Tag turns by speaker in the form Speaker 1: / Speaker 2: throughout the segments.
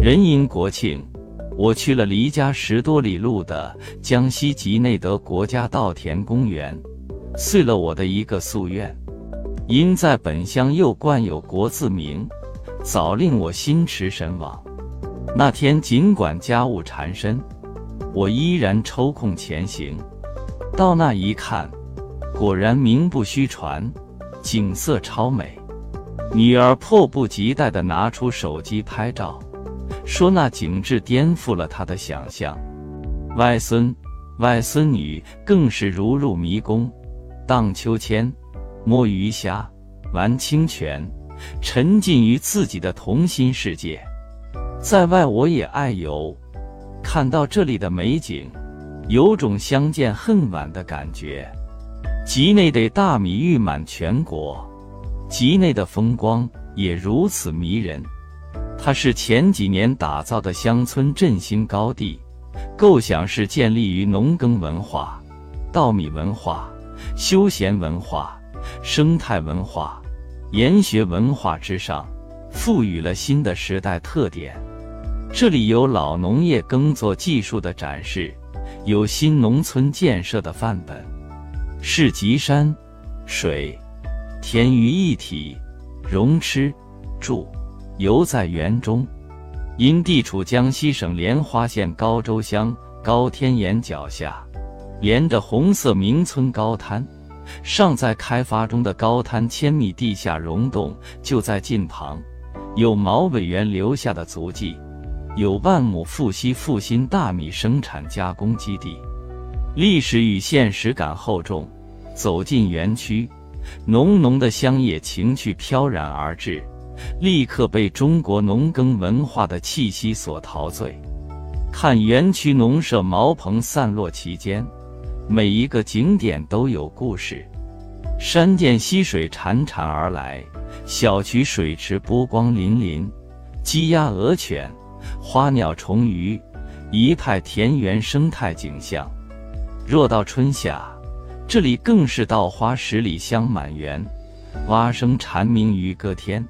Speaker 1: 人因国庆，我去了离家十多里路的江西吉内德国家稻田公园，遂了我的一个夙愿。因在本乡又冠有国字名，早令我心驰神往。那天尽管家务缠身，我依然抽空前行。到那一看，果然名不虚传，景色超美。女儿迫不及待地拿出手机拍照，说那景致颠覆了她的想象。外孙、外孙女更是如入迷宫，荡秋千。摸鱼虾，玩清泉，沉浸于自己的童心世界。在外我也爱游，看到这里的美景，有种相见恨晚的感觉。集内的大米誉满全国，集内的风光也如此迷人。它是前几年打造的乡村振兴高地，构想是建立于农耕文化、稻米文化、休闲文化。生态文化、研学文化之上，赋予了新的时代特点。这里有老农业耕作技术的展示，有新农村建设的范本，是集山、水、田于一体，融吃、住、游在园中。因地处江西省莲花县高州乡高天岩脚下，连着红色名村高滩。尚在开发中的高滩千米地下溶洞就在近旁，有毛委员留下的足迹，有万亩富硒复兴大米生产加工基地，历史与现实感厚重。走进园区，浓浓的乡野情趣飘然而至，立刻被中国农耕文化的气息所陶醉。看园区农舍茅棚散落其间。每一个景点都有故事，山涧溪水潺潺而来，小渠水池波光粼粼，鸡鸭鹅犬、花鸟虫鱼，一派田园生态景象。若到春夏，这里更是稻花十里香满园，蛙声蝉鸣于歌天。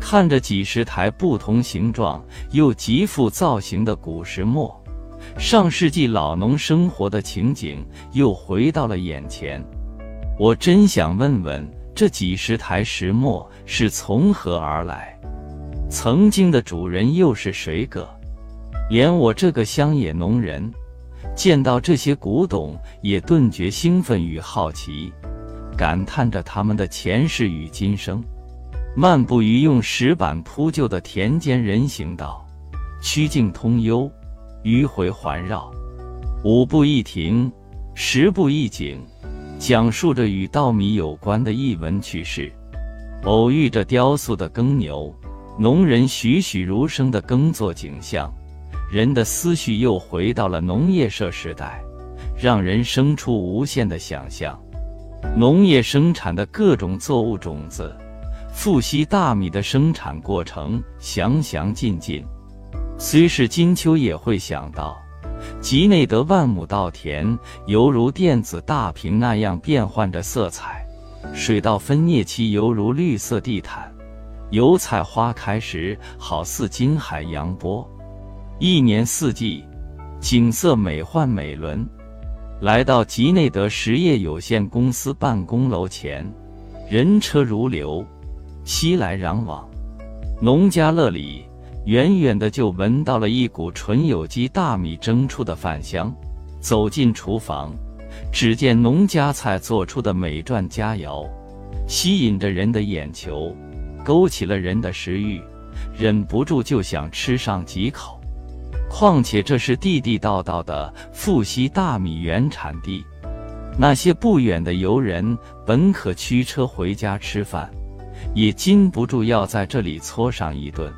Speaker 1: 看着几十台不同形状又极富造型的古石磨。上世纪老农生活的情景又回到了眼前，我真想问问这几十台石磨是从何而来，曾经的主人又是谁个？连我这个乡野农人，见到这些古董也顿觉兴奋与好奇，感叹着他们的前世与今生。漫步于用石板铺就的田间人行道，曲径通幽。迂回环绕，五步一亭，十步一景，讲述着与稻米有关的译文趣事。偶遇着雕塑的耕牛，农人栩栩如生的耕作景象，人的思绪又回到了农业社时代，让人生出无限的想象。农业生产的各种作物种子，富硒大米的生产过程详详尽尽。虽是金秋，也会想到，吉内德万亩稻田犹如电子大屏那样变换着色彩，水稻分蘖期犹如绿色地毯，油菜花开时好似金海扬波，一年四季，景色美奂美轮。来到吉内德实业有限公司办公楼前，人车如流，熙来攘往，农家乐里。远远的就闻到了一股纯有机大米蒸出的饭香，走进厨房，只见农家菜做出的美馔佳肴，吸引着人的眼球，勾起了人的食欲，忍不住就想吃上几口。况且这是地地道道的富硒大米原产地，那些不远的游人本可驱车回家吃饭，也禁不住要在这里搓上一顿。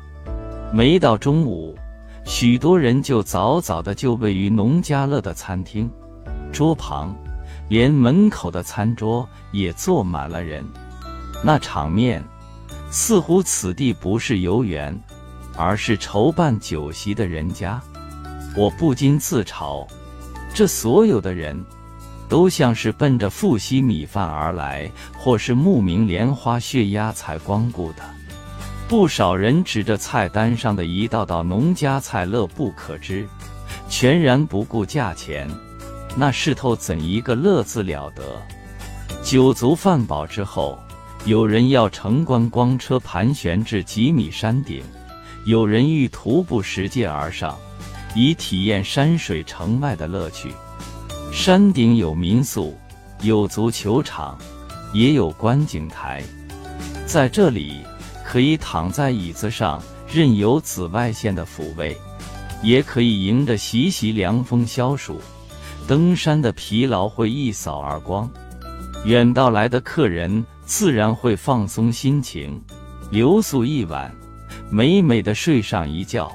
Speaker 1: 没到中午，许多人就早早的就位于农家乐的餐厅桌旁，连门口的餐桌也坐满了人。那场面，似乎此地不是游园，而是筹办酒席的人家。我不禁自嘲：这所有的人，都像是奔着富硒米饭而来，或是慕名莲花血鸭才光顾的。不少人指着菜单上的一道道农家菜乐不可支，全然不顾价钱，那势头怎一个乐字了得！酒足饭饱之后，有人要乘观光车盘旋至几米山顶，有人欲徒步拾阶而上，以体验山水城外的乐趣。山顶有民宿，有足球场，也有观景台，在这里。可以躺在椅子上，任由紫外线的抚慰；也可以迎着习习凉风消暑。登山的疲劳会一扫而光，远道来的客人自然会放松心情，留宿一晚，美美的睡上一觉，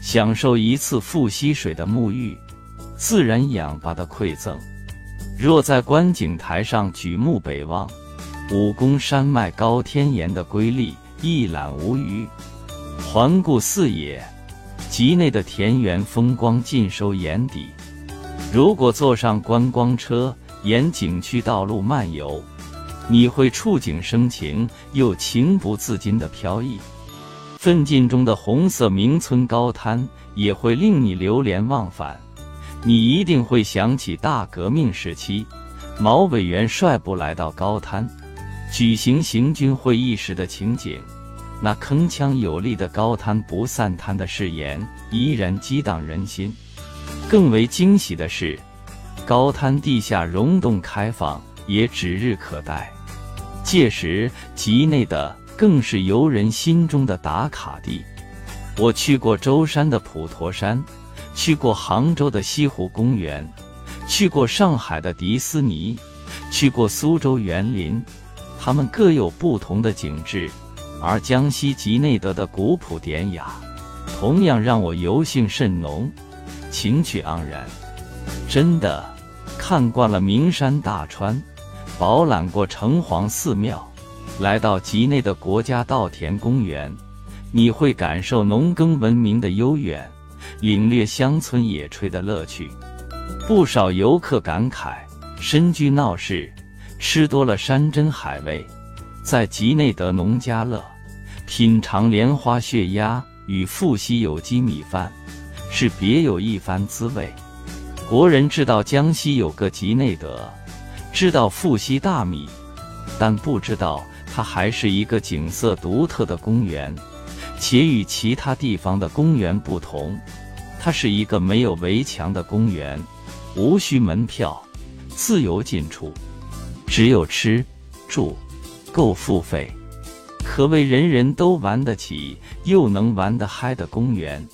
Speaker 1: 享受一次富硒水的沐浴，自然氧吧的馈赠。若在观景台上举目北望，武功山脉高天岩的瑰丽。一览无余，环顾四野，集内的田园风光尽收眼底。如果坐上观光车，沿景区道路漫游，你会触景生情，又情不自禁的飘逸。奋进中的红色名村高滩也会令你流连忘返。你一定会想起大革命时期，毛委员率部来到高滩。举行行军会议时的情景，那铿锵有力的高滩不散滩的誓言依然激荡人心。更为惊喜的是，高滩地下溶洞开放也指日可待。届时，集内的更是游人心中的打卡地。我去过舟山的普陀山，去过杭州的西湖公园，去过上海的迪斯尼，去过苏州园林。它们各有不同的景致，而江西吉内德的古朴典雅，同样让我游兴甚浓，情趣盎然。真的，看惯了名山大川，饱览过城隍寺庙，来到吉内的国家稻田公园，你会感受农耕文明的悠远，领略乡村野炊的乐趣。不少游客感慨：身居闹市。吃多了山珍海味，在吉内德农家乐品尝莲花血鸭与富硒有机米饭，是别有一番滋味。国人知道江西有个吉内德，知道富硒大米，但不知道它还是一个景色独特的公园，且与其他地方的公园不同，它是一个没有围墙的公园，无需门票，自由进出。只有吃、住、够付费，可谓人人都玩得起又能玩得嗨的公园，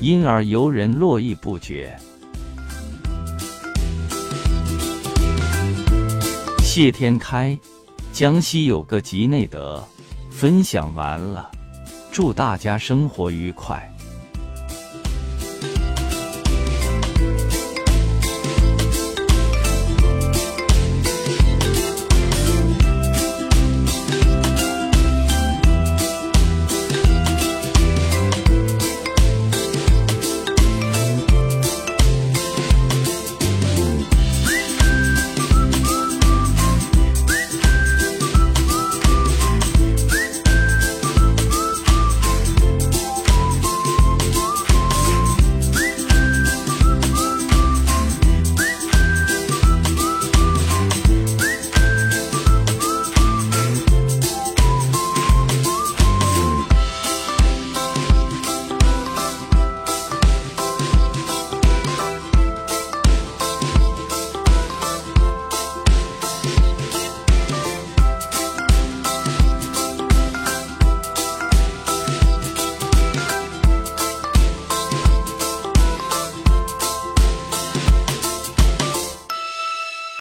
Speaker 1: 因而游人络绎不绝。谢天开，江西有个吉内德，分享完了，祝大家生活愉快。